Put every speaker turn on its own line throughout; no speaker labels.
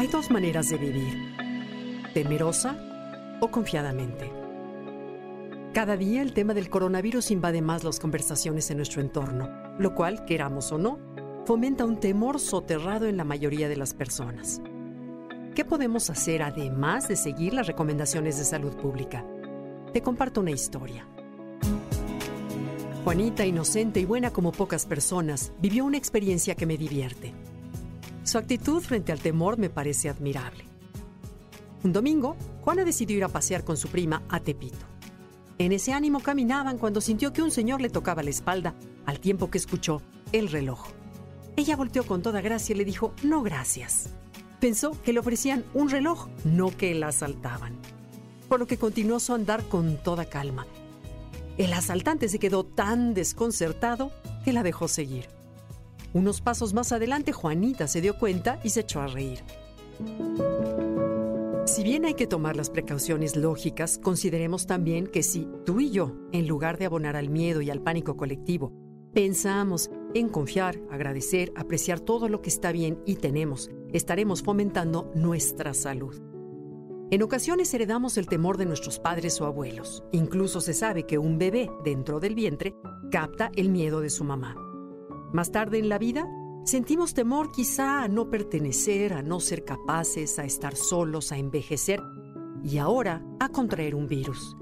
Hay dos maneras de vivir, temerosa o confiadamente. Cada día el tema del coronavirus invade más las conversaciones en nuestro entorno, lo cual, queramos o no, fomenta un temor soterrado en la mayoría de las personas. ¿Qué podemos hacer además de seguir las recomendaciones de salud pública? Te comparto una historia. Juanita, inocente y buena como pocas personas, vivió una experiencia que me divierte. Su actitud frente al temor me parece admirable. Un domingo, Juana decidió ir a pasear con su prima a Tepito. En ese ánimo caminaban cuando sintió que un señor le tocaba la espalda al tiempo que escuchó el reloj. Ella volteó con toda gracia y le dijo, no gracias. Pensó que le ofrecían un reloj, no que la asaltaban. Por lo que continuó su andar con toda calma. El asaltante se quedó tan desconcertado que la dejó seguir. Unos pasos más adelante, Juanita se dio cuenta y se echó a reír. Si bien hay que tomar las precauciones lógicas, consideremos también que si tú y yo, en lugar de abonar al miedo y al pánico colectivo, pensamos en confiar, agradecer, apreciar todo lo que está bien y tenemos, estaremos fomentando nuestra salud. En ocasiones heredamos el temor de nuestros padres o abuelos. Incluso se sabe que un bebé dentro del vientre capta el miedo de su mamá. Más tarde en la vida, sentimos temor quizá a no pertenecer, a no ser capaces, a estar solos, a envejecer y ahora a contraer un virus.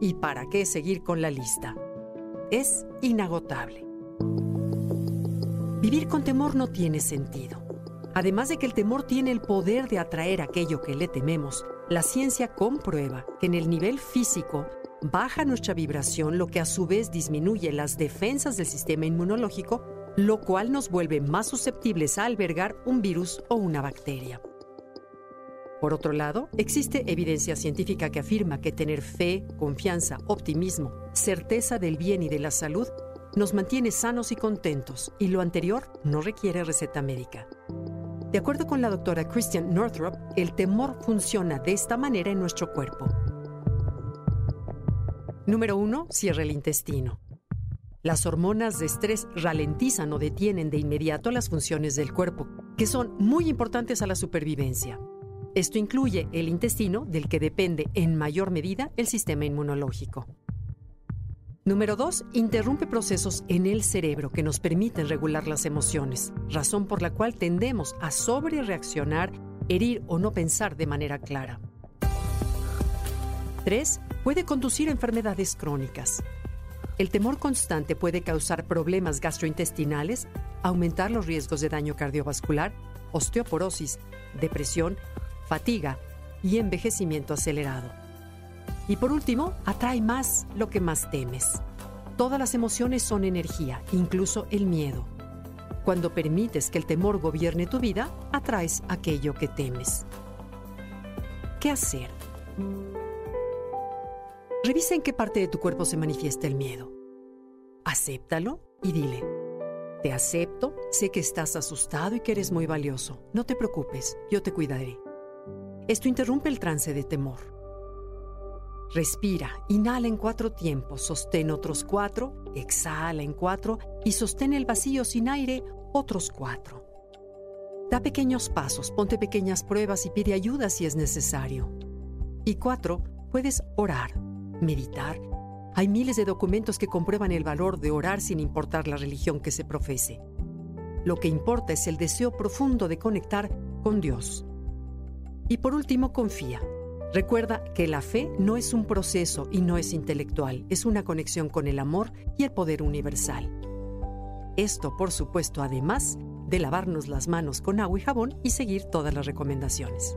¿Y para qué seguir con la lista? Es inagotable. Vivir con temor no tiene sentido. Además de que el temor tiene el poder de atraer aquello que le tememos, la ciencia comprueba que en el nivel físico baja nuestra vibración, lo que a su vez disminuye las defensas del sistema inmunológico lo cual nos vuelve más susceptibles a albergar un virus o una bacteria. Por otro lado, existe evidencia científica que afirma que tener fe, confianza, optimismo, certeza del bien y de la salud nos mantiene sanos y contentos, y lo anterior no requiere receta médica. De acuerdo con la doctora Christian Northrop, el temor funciona de esta manera en nuestro cuerpo. Número 1. Cierra el intestino. Las hormonas de estrés ralentizan o detienen de inmediato las funciones del cuerpo, que son muy importantes a la supervivencia. Esto incluye el intestino, del que depende en mayor medida el sistema inmunológico. Número 2. Interrumpe procesos en el cerebro que nos permiten regular las emociones, razón por la cual tendemos a sobrereaccionar, herir o no pensar de manera clara. 3. Puede conducir a enfermedades crónicas. El temor constante puede causar problemas gastrointestinales, aumentar los riesgos de daño cardiovascular, osteoporosis, depresión, fatiga y envejecimiento acelerado. Y por último, atrae más lo que más temes. Todas las emociones son energía, incluso el miedo. Cuando permites que el temor gobierne tu vida, atraes aquello que temes. ¿Qué hacer? Revisa en qué parte de tu cuerpo se manifiesta el miedo. Acéptalo y dile, te acepto, sé que estás asustado y que eres muy valioso. No te preocupes, yo te cuidaré. Esto interrumpe el trance de temor. Respira, inhala en cuatro tiempos, sostén otros cuatro, exhala en cuatro y sostén el vacío sin aire otros cuatro. Da pequeños pasos, ponte pequeñas pruebas y pide ayuda si es necesario. Y cuatro, puedes orar meditar. Hay miles de documentos que comprueban el valor de orar sin importar la religión que se profese. Lo que importa es el deseo profundo de conectar con Dios. Y por último, confía. Recuerda que la fe no es un proceso y no es intelectual, es una conexión con el amor y el poder universal. Esto, por supuesto, además de lavarnos las manos con agua y jabón y seguir todas las recomendaciones.